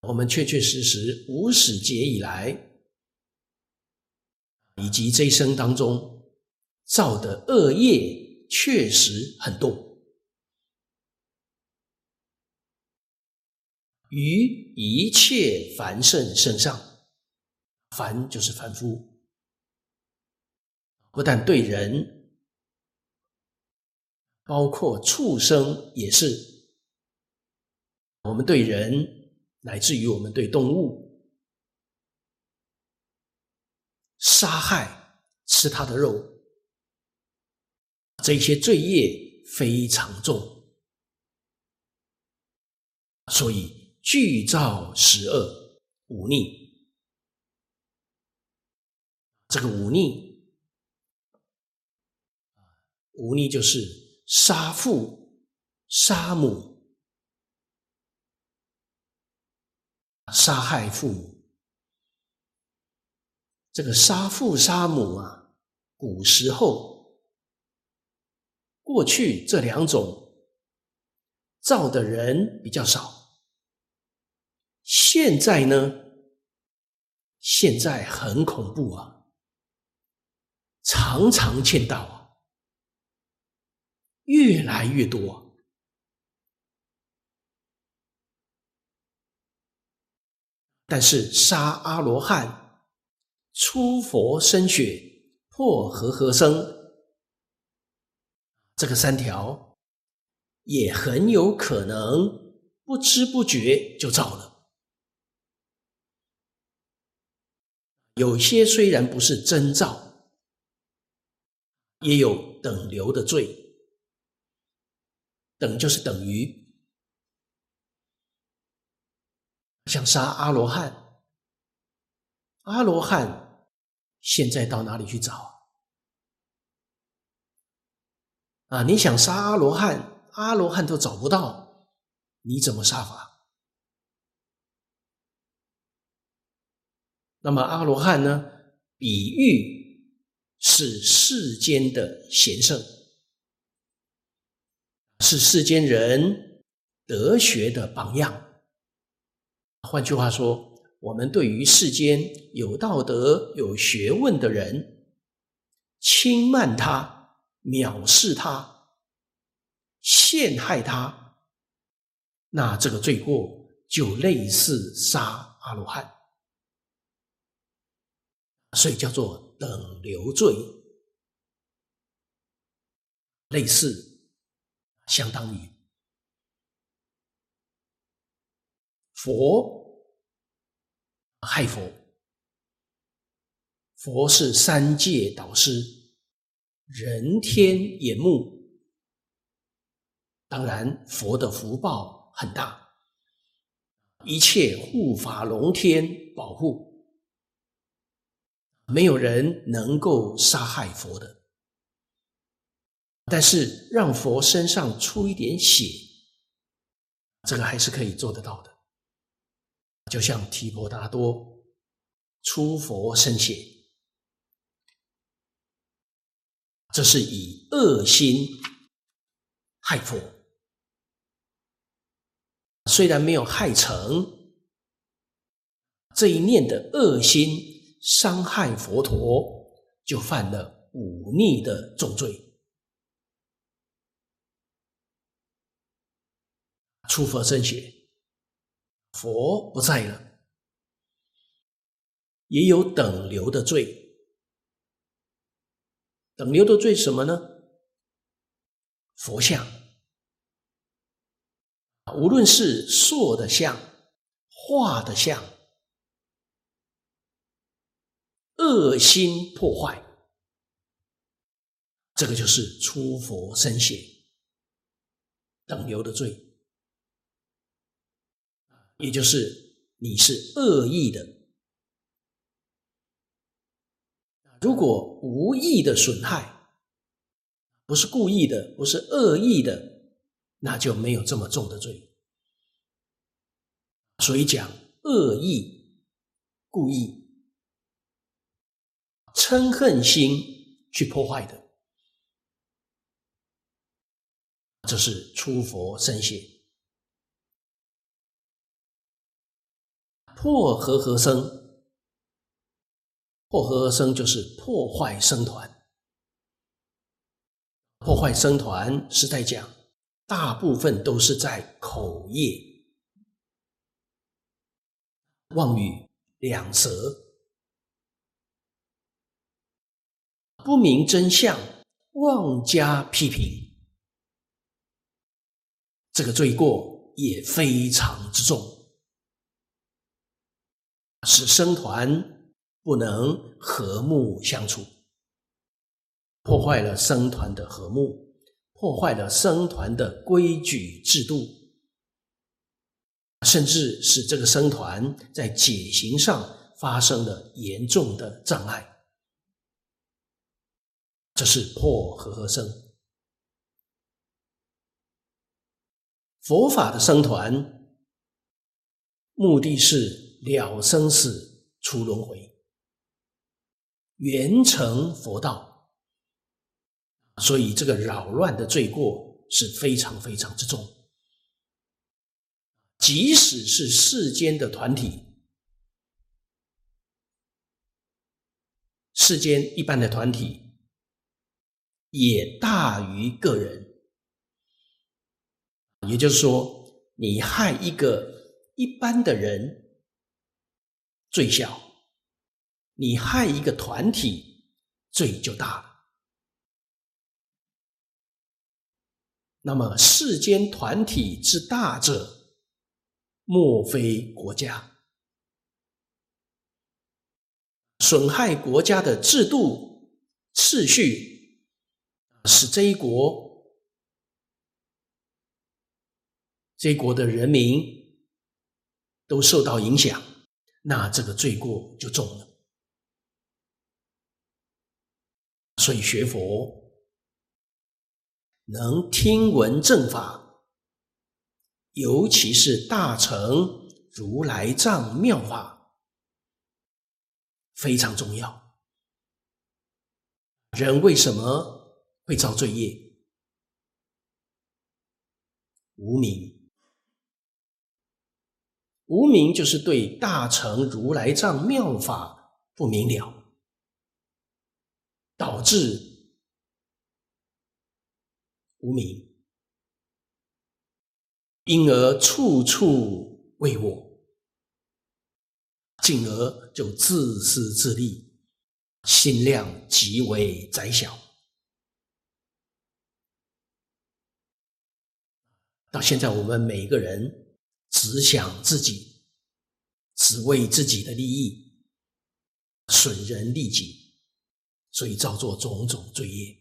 我们确确实实无始劫以来，以及这一生当中造的恶业确实很多，于一切凡圣身上，凡就是凡夫，不但对人，包括畜生也是，我们对人。乃至于我们对动物杀害、吃它的肉，这些罪业非常重，所以具造十恶忤逆。这个忤逆，忤逆就是杀父、杀母。杀害父母，这个杀父杀母啊，古时候过去这两种造的人比较少，现在呢，现在很恐怖啊，常常见到啊，越来越多。但是杀阿罗汉、出佛身血、破和合僧，这个三条也很有可能不知不觉就造了。有些虽然不是真造，也有等流的罪。等就是等于。想杀阿罗汉，阿罗汉现在到哪里去找啊？你想杀阿罗汉，阿罗汉都找不到，你怎么杀法？那么阿罗汉呢？比喻是世间的贤圣，是世间人德学的榜样。换句话说，我们对于世间有道德、有学问的人，轻慢他、藐视他、陷害他，那这个罪过就类似杀阿罗汉，所以叫做等流罪，类似，相当于。佛害佛，佛是三界导师，人天眼目。当然，佛的福报很大，一切护法龙天保护，没有人能够杀害佛的。但是，让佛身上出一点血，这个还是可以做得到的。就像提婆达多出佛身血，这是以恶心害佛。虽然没有害成，这一念的恶心伤害佛陀，就犯了忤逆的重罪。出佛身血。佛不在了，也有等流的罪。等流的罪什么呢？佛像，无论是塑的像、画的像，恶心破坏，这个就是出佛身血，等流的罪。也就是你是恶意的，如果无意的损害，不是故意的，不是恶意的，那就没有这么重的罪。所以讲恶意、故意、嗔恨心去破坏的，这是出佛身血。破和合生，破和合生就是破坏僧团。破坏僧团是在讲，大部分都是在口业、妄语、两舌，不明真相，妄加批评。这个罪过也非常之重，使僧团不能和睦相处，破坏了僧团的和睦，破坏了僧团的规矩制度，甚至使这个僧团在解行上发生了严重的障碍。这是破和合僧。佛法的僧团，目的是了生死、出轮回，圆成佛道。所以，这个扰乱的罪过是非常非常之重。即使是世间的团体，世间一般的团体，也大于个人。也就是说，你害一个一般的人罪小，你害一个团体罪就大了。那么世间团体之大者，莫非国家？损害国家的制度次序，使这一国。这一国的人民都受到影响，那这个罪过就重了。所以学佛能听闻正法，尤其是大乘如来藏妙法，非常重要。人为什么会造罪业？无明。无明就是对大乘如来藏妙法不明了，导致无明，因而处处为我，进而就自私自利，心量极为窄小。到现在，我们每一个人。只想自己，只为自己的利益，损人利己，所以造作种种罪业。